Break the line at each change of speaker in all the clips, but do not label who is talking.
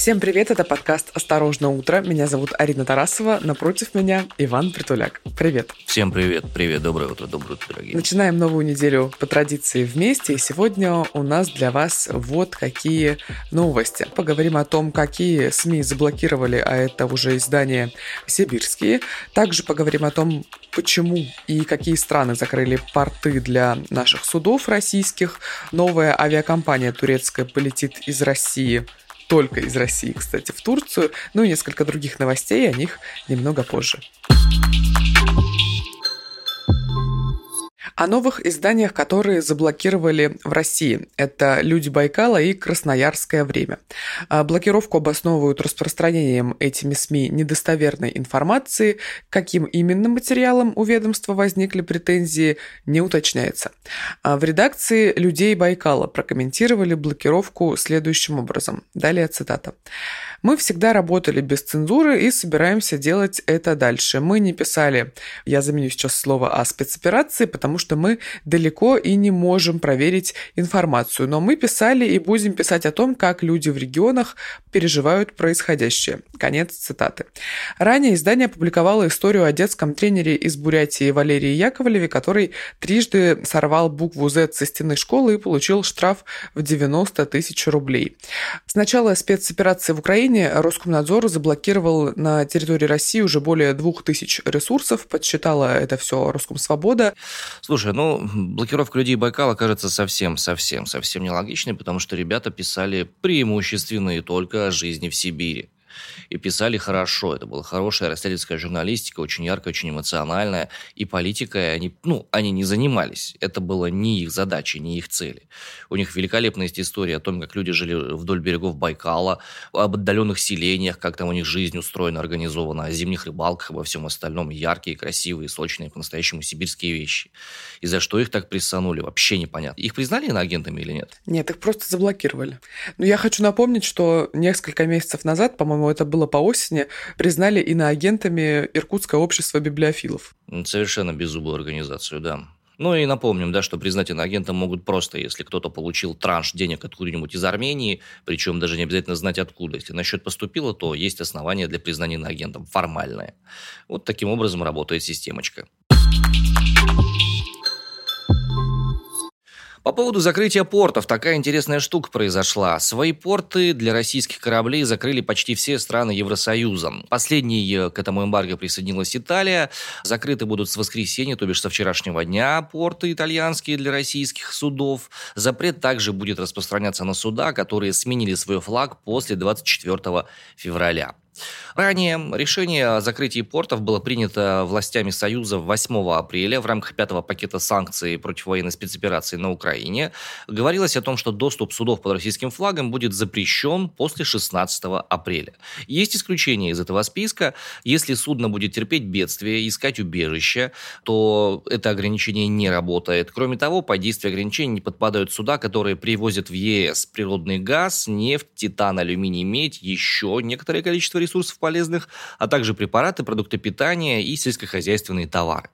Всем привет, это подкаст «Осторожно, утро». Меня зовут Арина Тарасова, напротив меня Иван Притуляк. Привет.
Всем привет, привет, доброе утро, доброе утро, дорогие.
Начинаем новую неделю по традиции вместе, и сегодня у нас для вас вот какие новости. Поговорим о том, какие СМИ заблокировали, а это уже издания сибирские. Также поговорим о том, почему и какие страны закрыли порты для наших судов российских. Новая авиакомпания турецкая полетит из России только из России, кстати, в Турцию, ну и несколько других новостей, о них немного позже. О новых изданиях, которые заблокировали в России. Это «Люди Байкала» и «Красноярское время». А блокировку обосновывают распространением этими СМИ недостоверной информации. Каким именно материалом у ведомства возникли претензии, не уточняется. А в редакции «Людей Байкала» прокомментировали блокировку следующим образом. Далее цитата. Мы всегда работали без цензуры и собираемся делать это дальше. Мы не писали, я заменю сейчас слово о спецоперации, потому что мы далеко и не можем проверить информацию, но мы писали и будем писать о том, как люди в регионах переживают происходящее. Конец цитаты. Ранее издание опубликовало историю о детском тренере из Бурятии Валерии Яковлеве, который трижды сорвал букву Z со стены школы и получил штраф в 90 тысяч рублей. С начала спецоперации в Украине Роскомнадзор заблокировал на территории России уже более двух тысяч ресурсов. Подсчитала это все Роскомсвобода.
Слушай, ну, блокировка людей Байкала кажется совсем, совсем, совсем нелогичной, потому что ребята писали преимущественно и только о жизни в Сибири и писали хорошо. Это была хорошая расследовательская журналистика, очень яркая, очень эмоциональная. И политикой они, ну, они не занимались. Это было не их задача, не их цели. У них великолепная есть история о том, как люди жили вдоль берегов Байкала, об отдаленных селениях, как там у них жизнь устроена, организована, о зимних рыбалках, обо всем остальном. Яркие, красивые, сочные, по-настоящему сибирские вещи. И за что их так прессанули, вообще непонятно. Их признали иноагентами или нет?
Нет, их просто заблокировали. Но я хочу напомнить, что несколько месяцев назад, по-моему, это было по осени, признали иноагентами Иркутское общество библиофилов.
Совершенно беззубую организацию, да. Ну и напомним, да, что признать иноагентом могут просто, если кто-то получил транш денег откуда-нибудь из Армении, причем даже не обязательно знать откуда. Если на счет поступило, то есть основания для признания иноагентом, формальное. Вот таким образом работает системочка. По поводу закрытия портов, такая интересная штука произошла. Свои порты для российских кораблей закрыли почти все страны Евросоюза. Последней э, к этому эмбарго присоединилась Италия. Закрыты будут с воскресенья, то бишь со вчерашнего дня, порты итальянские для российских судов. Запрет также будет распространяться на суда, которые сменили свой флаг после 24 февраля. Ранее решение о закрытии портов было принято властями Союза 8 апреля в рамках пятого пакета санкций против военной спецоперации на Украине. Говорилось о том, что доступ судов под российским флагом будет запрещен после 16 апреля. Есть исключение из этого списка. Если судно будет терпеть бедствие, искать убежище, то это ограничение не работает. Кроме того, по действию ограничений не подпадают суда, которые привозят в ЕС природный газ, нефть, титан, алюминий, медь, еще некоторое количество ресурсов полезных, а также препараты, продукты питания и сельскохозяйственные товары.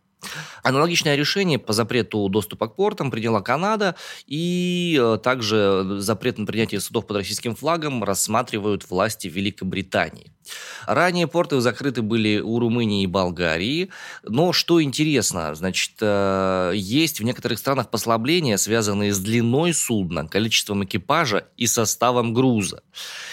Аналогичное решение по запрету доступа к портам приняла Канада, и э, также запрет на принятие судов под российским флагом рассматривают власти Великобритании. Ранее порты закрыты были у Румынии и Болгарии, но что интересно, значит, э, есть в некоторых странах послабления, связанные с длиной судна, количеством экипажа и составом груза.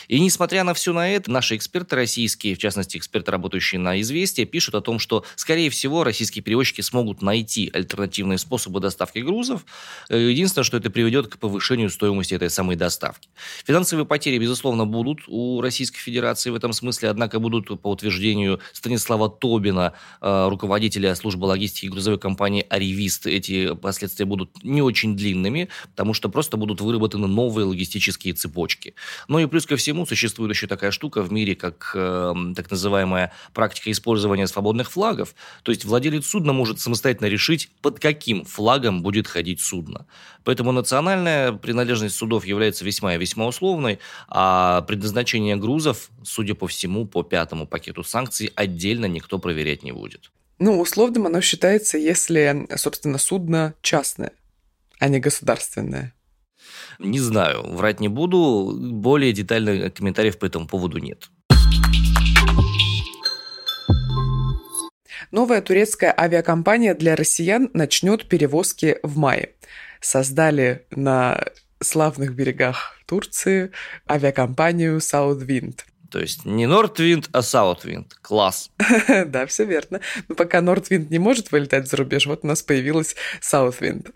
И несмотря на все на это, наши эксперты российские, в частности, эксперты, работающие на «Известия», пишут о том, что, скорее всего, российские перевозчики смогут найти альтернативные способы доставки грузов. Э, единственное, что это приведет к повышению стоимости этой самой доставки. Финансовые потери, безусловно, будут у Российской Федерации в этом смысле, однако будут, по утверждению Станислава Тобина, э, руководителя службы логистики грузовой компании «Аривист», эти последствия будут не очень длинными, потому что просто будут выработаны новые логистические цепочки. Ну и плюс ко всему существует еще такая штука в мире, как э, так называемая практика использования свободных флагов. То есть владелец судна может самостоятельно решить, под каким флагом будет ходить судно. Поэтому национальная принадлежность судов является весьма и весьма условной, а предназначение грузов, судя по всему, по пятому пакету санкций отдельно никто проверять не будет.
Ну, условным оно считается, если, собственно, судно частное, а не государственное.
Не знаю, врать не буду. Более детальных комментариев по этому поводу нет.
Новая турецкая авиакомпания для россиян начнет перевозки в мае. Создали на славных берегах Турции авиакомпанию Southwind.
То есть не Нортвинд, а Саутвинд. Класс.
Да, все верно. Но пока Нортвинд не может вылетать за рубеж, вот у нас появилась Саутвинд.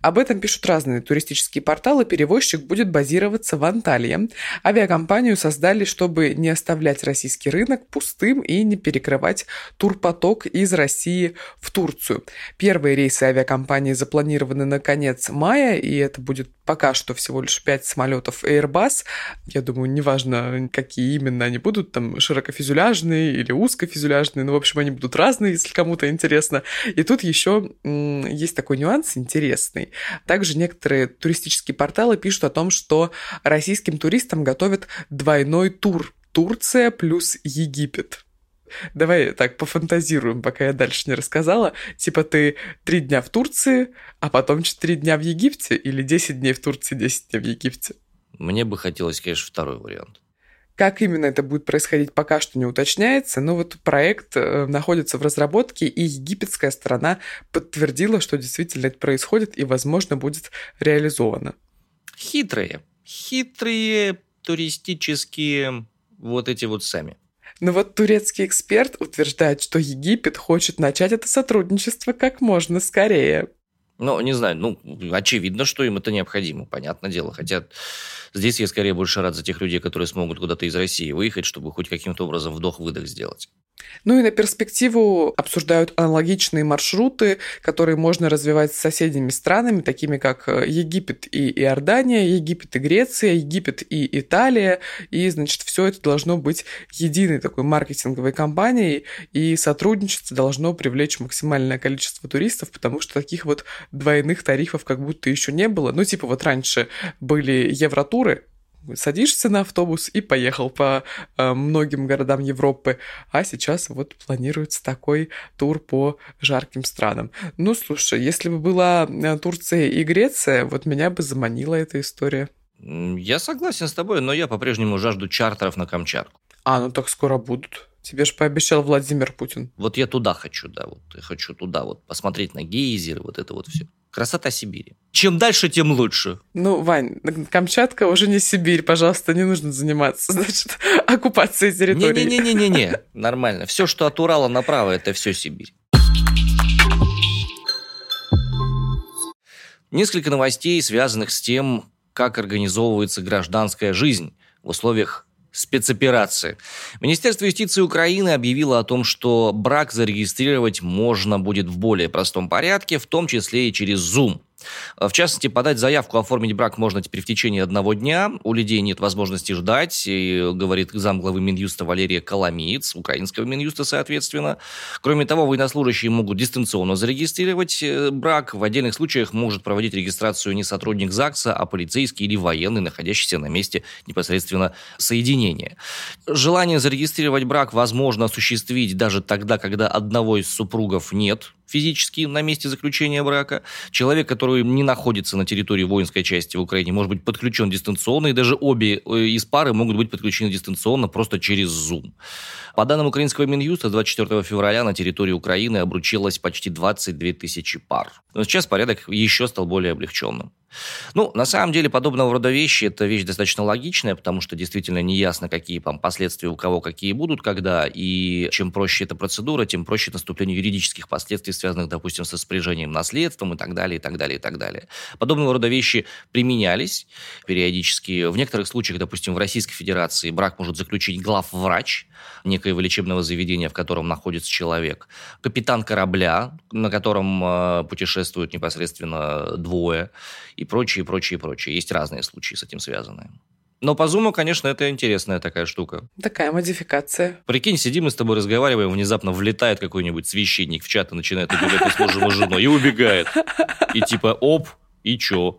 Об этом пишут разные туристические порталы. Перевозчик будет базироваться в Анталии. Авиакомпанию создали, чтобы не оставлять российский рынок пустым и не перекрывать турпоток из России в Турцию. Первые рейсы авиакомпании запланированы на конец мая, и это будет пока что всего лишь 5 самолетов Airbus. Я думаю, неважно, какие именно они будут, там, широкофюзеляжные или узкофюзеляжные, ну, в общем, они будут разные, если кому-то интересно. И тут еще есть такой нюанс интересный. Также некоторые туристические порталы пишут о том, что российским туристам готовят двойной тур Турция плюс Египет. Давай так пофантазируем, пока я дальше не рассказала. Типа ты три дня в Турции, а потом четыре дня в Египте или 10 дней в Турции, 10 дней в Египте?
Мне бы хотелось, конечно, второй вариант.
Как именно это будет происходить, пока что не уточняется, но вот проект э, находится в разработке, и египетская сторона подтвердила, что действительно это происходит и, возможно, будет реализовано.
Хитрые, хитрые туристические вот эти вот сами.
Но вот турецкий эксперт утверждает, что Египет хочет начать это сотрудничество как можно скорее.
Ну, не знаю, ну, очевидно, что им это необходимо, понятное дело. Хотя здесь я скорее больше рад за тех людей, которые смогут куда-то из России выехать, чтобы хоть каким-то образом вдох-выдох сделать.
Ну и на перспективу обсуждают аналогичные маршруты, которые можно развивать с соседними странами, такими как э, Египет и Иордания, Египет и Греция, Египет и Италия. И, значит, все это должно быть единой такой маркетинговой компанией, и сотрудничество должно привлечь максимальное количество туристов, потому что таких вот двойных тарифов как будто еще не было. Ну, типа вот раньше были евротуры, садишься на автобус и поехал по э, многим городам Европы, а сейчас вот планируется такой тур по жарким странам. Ну, слушай, если бы была э, Турция и Греция, вот меня бы заманила эта история.
Я согласен с тобой, но я по-прежнему жажду чартеров на Камчатку.
А, ну так скоро будут. Тебе же пообещал Владимир Путин.
Вот я туда хочу, да, вот я хочу туда вот посмотреть на гейзеры, вот это вот все. Красота Сибири. Чем дальше, тем лучше.
Ну, Вань, Камчатка уже не Сибирь, пожалуйста, не нужно заниматься, значит, оккупацией территории.
Не-не-не-не-не, нормально. Все, что от Урала направо, это все Сибирь. Несколько новостей, связанных с тем, как организовывается гражданская жизнь в условиях спецоперации. Министерство юстиции Украины объявило о том, что брак зарегистрировать можно будет в более простом порядке, в том числе и через Zoom. В частности, подать заявку, оформить брак можно теперь в течение одного дня. У людей нет возможности ждать, и, говорит замглавы Минюста Валерия Коломиец, украинского Минюста, соответственно. Кроме того, военнослужащие могут дистанционно зарегистрировать э, брак. В отдельных случаях может проводить регистрацию не сотрудник ЗАГСа, а полицейский или военный, находящийся на месте непосредственно соединения. Желание зарегистрировать брак возможно осуществить даже тогда, когда одного из супругов нет физически на месте заключения брака. Человек, который не находится на территории воинской части в Украине, может быть подключен дистанционно, и даже обе э, из пары могут быть подключены дистанционно просто через Zoom. По данным украинского Минюста, 24 февраля на территории Украины обручилось почти 22 тысячи пар. Но сейчас порядок еще стал более облегченным. Ну, на самом деле, подобного рода вещи – это вещь достаточно логичная, потому что действительно неясно, какие там, последствия у кого какие будут, когда, и чем проще эта процедура, тем проще наступление юридических последствий, связанных, допустим, со спряжением наследством и так далее, и так далее, и так далее. Подобного рода вещи применялись периодически. В некоторых случаях, допустим, в Российской Федерации брак может заключить главврач некоего лечебного заведения, в котором находится человек, капитан корабля, на котором э, путешествуют непосредственно двое, и прочее, прочее, прочее. Есть разные случаи с этим связанные. Но по зуму, конечно, это интересная такая штука.
Такая модификация.
Прикинь, сидим мы с тобой разговариваем, внезапно влетает какой-нибудь священник в чат и начинает убегать с мужем и женой, и убегает. И типа, оп, и чё?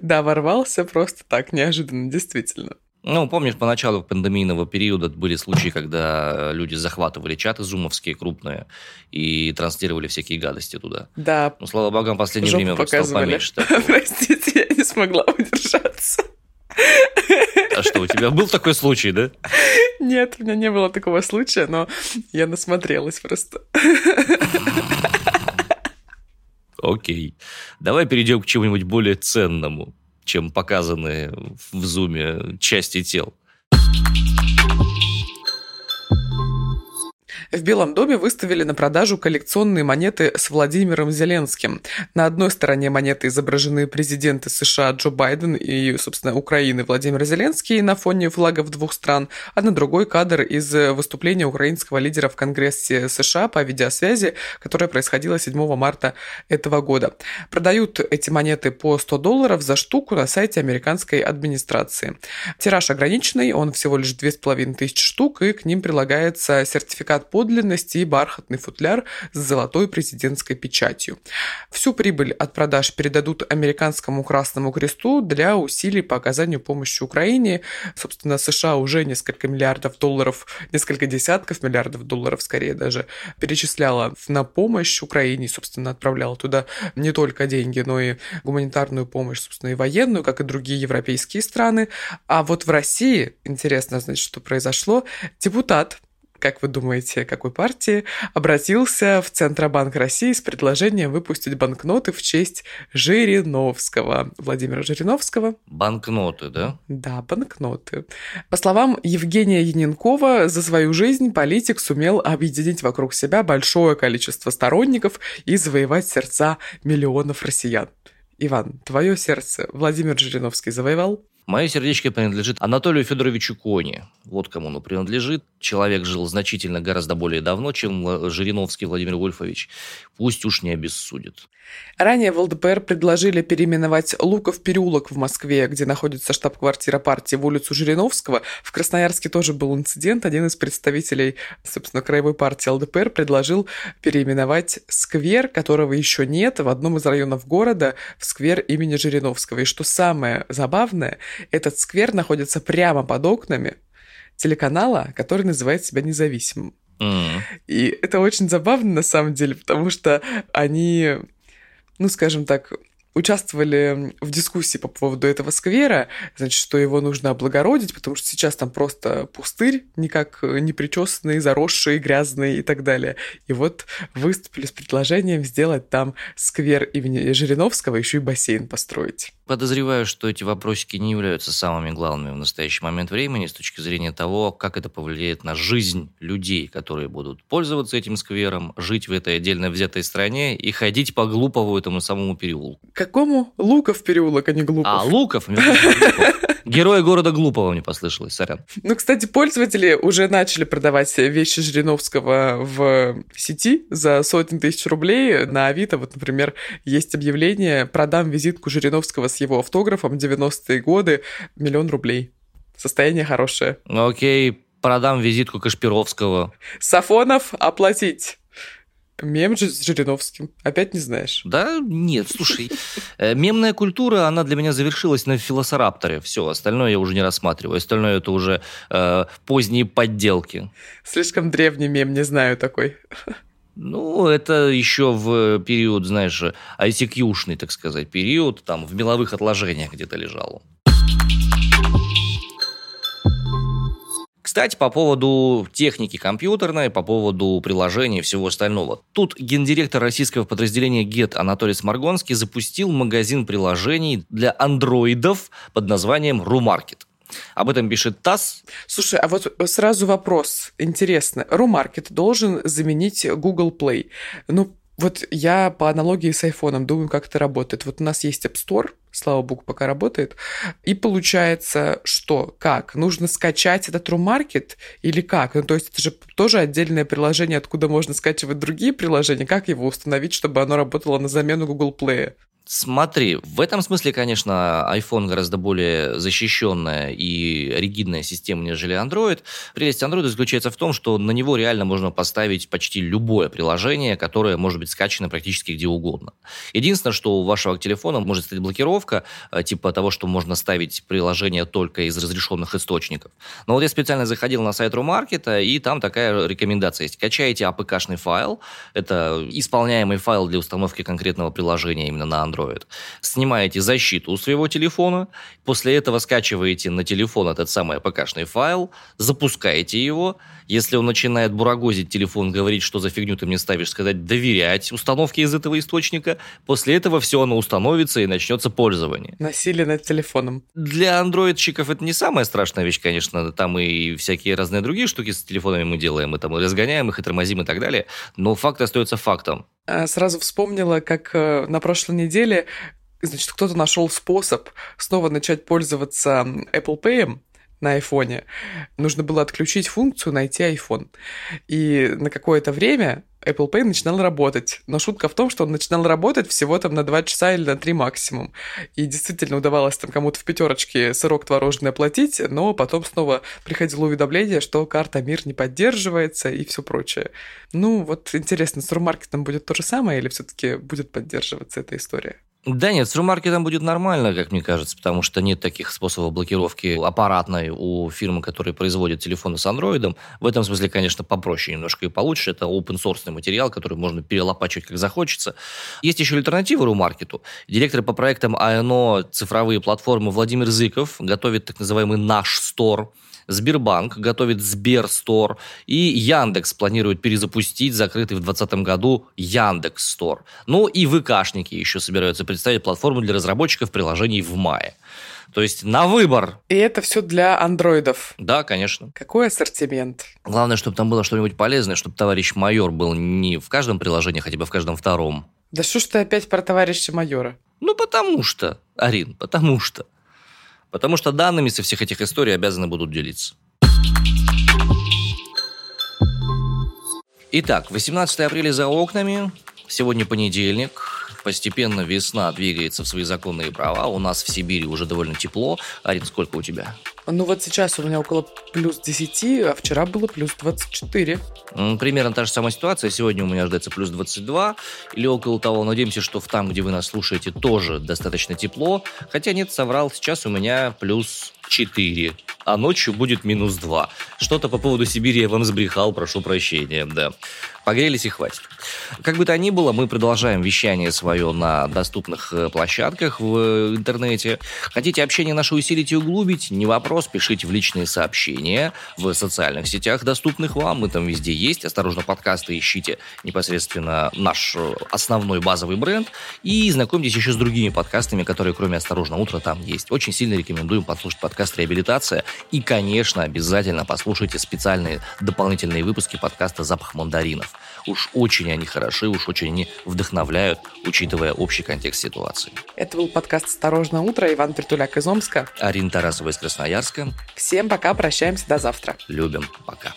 Да, ворвался просто так, неожиданно, действительно.
Ну, помнишь, поначалу пандемийного периода были случаи, когда люди захватывали чаты зумовские крупные и транслировали всякие гадости туда.
Да.
Ну, слава богу, в последнее Жопу время стал поменьше.
Простите, я не смогла удержаться.
А что, у тебя был такой случай, да?
Нет, у меня не было такого случая, но я насмотрелась просто.
Окей. Давай перейдем к чему-нибудь более ценному, чем показанные в зуме части тел.
В Белом доме выставили на продажу коллекционные монеты с Владимиром Зеленским. На одной стороне монеты изображены президенты США Джо Байден и, собственно, Украины Владимир Зеленский на фоне флагов двух стран, а на другой кадр из выступления украинского лидера в Конгрессе США по видеосвязи, которое происходило 7 марта этого года. Продают эти монеты по 100 долларов за штуку на сайте американской администрации. Тираж ограниченный, он всего лишь 2500 штук, и к ним прилагается сертификат подлинности и бархатный футляр с золотой президентской печатью. Всю прибыль от продаж передадут Американскому Красному Кресту для усилий по оказанию помощи Украине. Собственно, США уже несколько миллиардов долларов, несколько десятков миллиардов долларов, скорее даже, перечисляла на помощь Украине, собственно, отправляла туда не только деньги, но и гуманитарную помощь, собственно, и военную, как и другие европейские страны. А вот в России, интересно, значит, что произошло, депутат как вы думаете, какой партии, обратился в Центробанк России с предложением выпустить банкноты в честь Жириновского, Владимира Жириновского.
Банкноты, да?
Да, банкноты. По словам Евгения Яненкова, за свою жизнь политик сумел объединить вокруг себя большое количество сторонников и завоевать сердца миллионов россиян. Иван, твое сердце Владимир Жириновский завоевал?
Мое сердечко принадлежит Анатолию Федоровичу Кони. Вот кому оно принадлежит. Человек жил значительно гораздо более давно, чем Жириновский Владимир Вольфович. Пусть уж не обессудит.
Ранее в ЛДПР предложили переименовать Луков переулок в Москве, где находится штаб-квартира партии, в улицу Жириновского. В Красноярске тоже был инцидент. Один из представителей, собственно, краевой партии ЛДПР предложил переименовать сквер, которого еще нет, в одном из районов города, в сквер имени Жириновского. И что самое забавное, этот сквер находится прямо под окнами телеканала, который называет себя независимым. Mm. И это очень забавно на самом деле, потому что они, ну, скажем так, участвовали в дискуссии по поводу этого сквера, значит, что его нужно облагородить, потому что сейчас там просто пустырь, никак не причесанный, заросший, грязный и так далее. И вот выступили с предложением сделать там сквер имени Жириновского, еще и бассейн построить.
Подозреваю, что эти вопросики не являются самыми главными в настоящий момент времени с точки зрения того, как это повлияет на жизнь людей, которые будут пользоваться этим сквером, жить в этой отдельно взятой стране и ходить по Глупову этому самому переулку.
Какому? Луков переулок, а не Глупов.
А, Луков? Герои города Глупого мне послышалось, сорян.
Ну, кстати, пользователи уже начали продавать вещи Жириновского в сети за сотни тысяч рублей. На Авито, вот, например, есть объявление «Продам визитку Жириновского с его автографом 90-е годы, миллион рублей». Состояние хорошее.
Ну, окей, продам визитку Кашпировского.
Сафонов оплатить. Мем с Жириновским. Опять не знаешь?
Да, нет, слушай. Э, мемная культура, она для меня завершилась на филосорапторе. Все, остальное я уже не рассматриваю. Остальное это уже э, поздние подделки.
Слишком древний мем, не знаю такой.
Ну, это еще в период, знаешь, ICQ-шный, так сказать, период, там, в меловых отложениях где-то лежал. Кстати, по поводу техники компьютерной, по поводу приложений и всего остального. Тут гендиректор российского подразделения GET Анатолий Сморгонский запустил магазин приложений для андроидов под названием RuMarket. Об этом пишет ТАСС.
Слушай, а вот сразу вопрос. Интересно. RuMarket должен заменить Google Play. Ну, вот я по аналогии с айфоном думаю, как это работает. Вот у нас есть App Store, слава богу, пока работает. И получается, что, как? Нужно скачать этот RuMarket или как? Ну, то есть это же тоже отдельное приложение, откуда можно скачивать другие приложения. Как его установить, чтобы оно работало на замену Google Play?
Смотри, в этом смысле, конечно, iPhone гораздо более защищенная и ригидная система, нежели Android. Прелесть Android заключается в том, что на него реально можно поставить почти любое приложение, которое может быть скачано практически где угодно. Единственное, что у вашего телефона может стать блокировка, э, типа того, что можно ставить приложение только из разрешенных источников. Но вот я специально заходил на сайт Румаркета, и там такая рекомендация есть. Качаете APK-шный файл, это исполняемый файл для установки конкретного приложения именно на Android, Android. Снимаете защиту у своего телефона, после этого скачиваете на телефон этот самый АПК-шный файл, запускаете его. Если он начинает бурагозить телефон, говорить, что за фигню ты мне ставишь, сказать доверять установке из этого источника, после этого все оно установится и начнется пользование.
Насилие над телефоном.
Для андроидчиков это не самая страшная вещь, конечно, там и всякие разные другие штуки с телефонами мы делаем, мы там и разгоняем их, и тормозим, и так далее, но факт остается фактом.
А, сразу вспомнила, как э, на прошлой неделе значит, кто-то нашел способ снова начать пользоваться Apple Pay на айфоне. Нужно было отключить функцию «Найти iPhone». И на какое-то время Apple Pay начинал работать. Но шутка в том, что он начинал работать всего там на 2 часа или на 3 максимум. И действительно удавалось там кому-то в пятерочке сырок творожный оплатить, но потом снова приходило уведомление, что карта МИР не поддерживается и все прочее. Ну, вот интересно, с Румаркетом будет то же самое или все-таки будет поддерживаться эта история?
Да нет, с румаркетом будет нормально, как мне кажется, потому что нет таких способов блокировки аппаратной у фирмы, которые производят телефоны с андроидом. В этом смысле, конечно, попроще немножко и получше. Это open source материал, который можно перелопачивать как захочется. Есть еще альтернатива румаркету. Директор по проектам АНО цифровые платформы Владимир Зыков готовит так называемый «Наш Стор», Сбербанк готовит Сберстор, и Яндекс планирует перезапустить закрытый в 2020 году Яндекс Стор. Ну и ВКшники еще собираются представить платформу для разработчиков приложений в мае. То есть на выбор.
И это все для андроидов.
Да, конечно.
Какой ассортимент?
Главное, чтобы там было что-нибудь полезное, чтобы товарищ майор был не в каждом приложении, хотя бы в каждом втором.
Да что ж ты опять про товарища майора?
Ну, потому что, Арин, потому что. Потому что данными со всех этих историй обязаны будут делиться. Итак, 18 апреля за окнами. Сегодня понедельник. Постепенно весна двигается в свои законные права. У нас в Сибири уже довольно тепло. Арин, сколько у тебя?
Ну вот сейчас у меня около плюс 10, а вчера было плюс 24.
Примерно та же самая ситуация. Сегодня у меня ожидается плюс 22 или около того. Надеемся, что в там, где вы нас слушаете, тоже достаточно тепло. Хотя нет, соврал. Сейчас у меня плюс 4, а ночью будет минус 2. Что-то по поводу Сибири я вам сбрехал, прошу прощения, да. Погрелись и хватит. Как бы то ни было, мы продолжаем вещание свое на доступных э, площадках в интернете. Хотите общение наше усилить и углубить? Не вопрос, пишите в личные сообщения в социальных сетях, доступных вам. Мы там везде есть. Осторожно, подкасты ищите непосредственно наш э, основной базовый бренд. И знакомьтесь еще с другими подкастами, которые кроме «Осторожно, утро» там есть. Очень сильно рекомендуем послушать подкаст «Реабилитация». И, конечно, обязательно послушайте специальные дополнительные выпуски подкаста «Запах мандаринов». Уж очень они хороши, уж очень они вдохновляют, учитывая общий контекст ситуации.
Это был подкаст «Осторожно, утро». Иван Притуляк из Омска.
Арина Тарасова из Красноярска.
Всем пока, прощаемся, до завтра.
Любим, пока.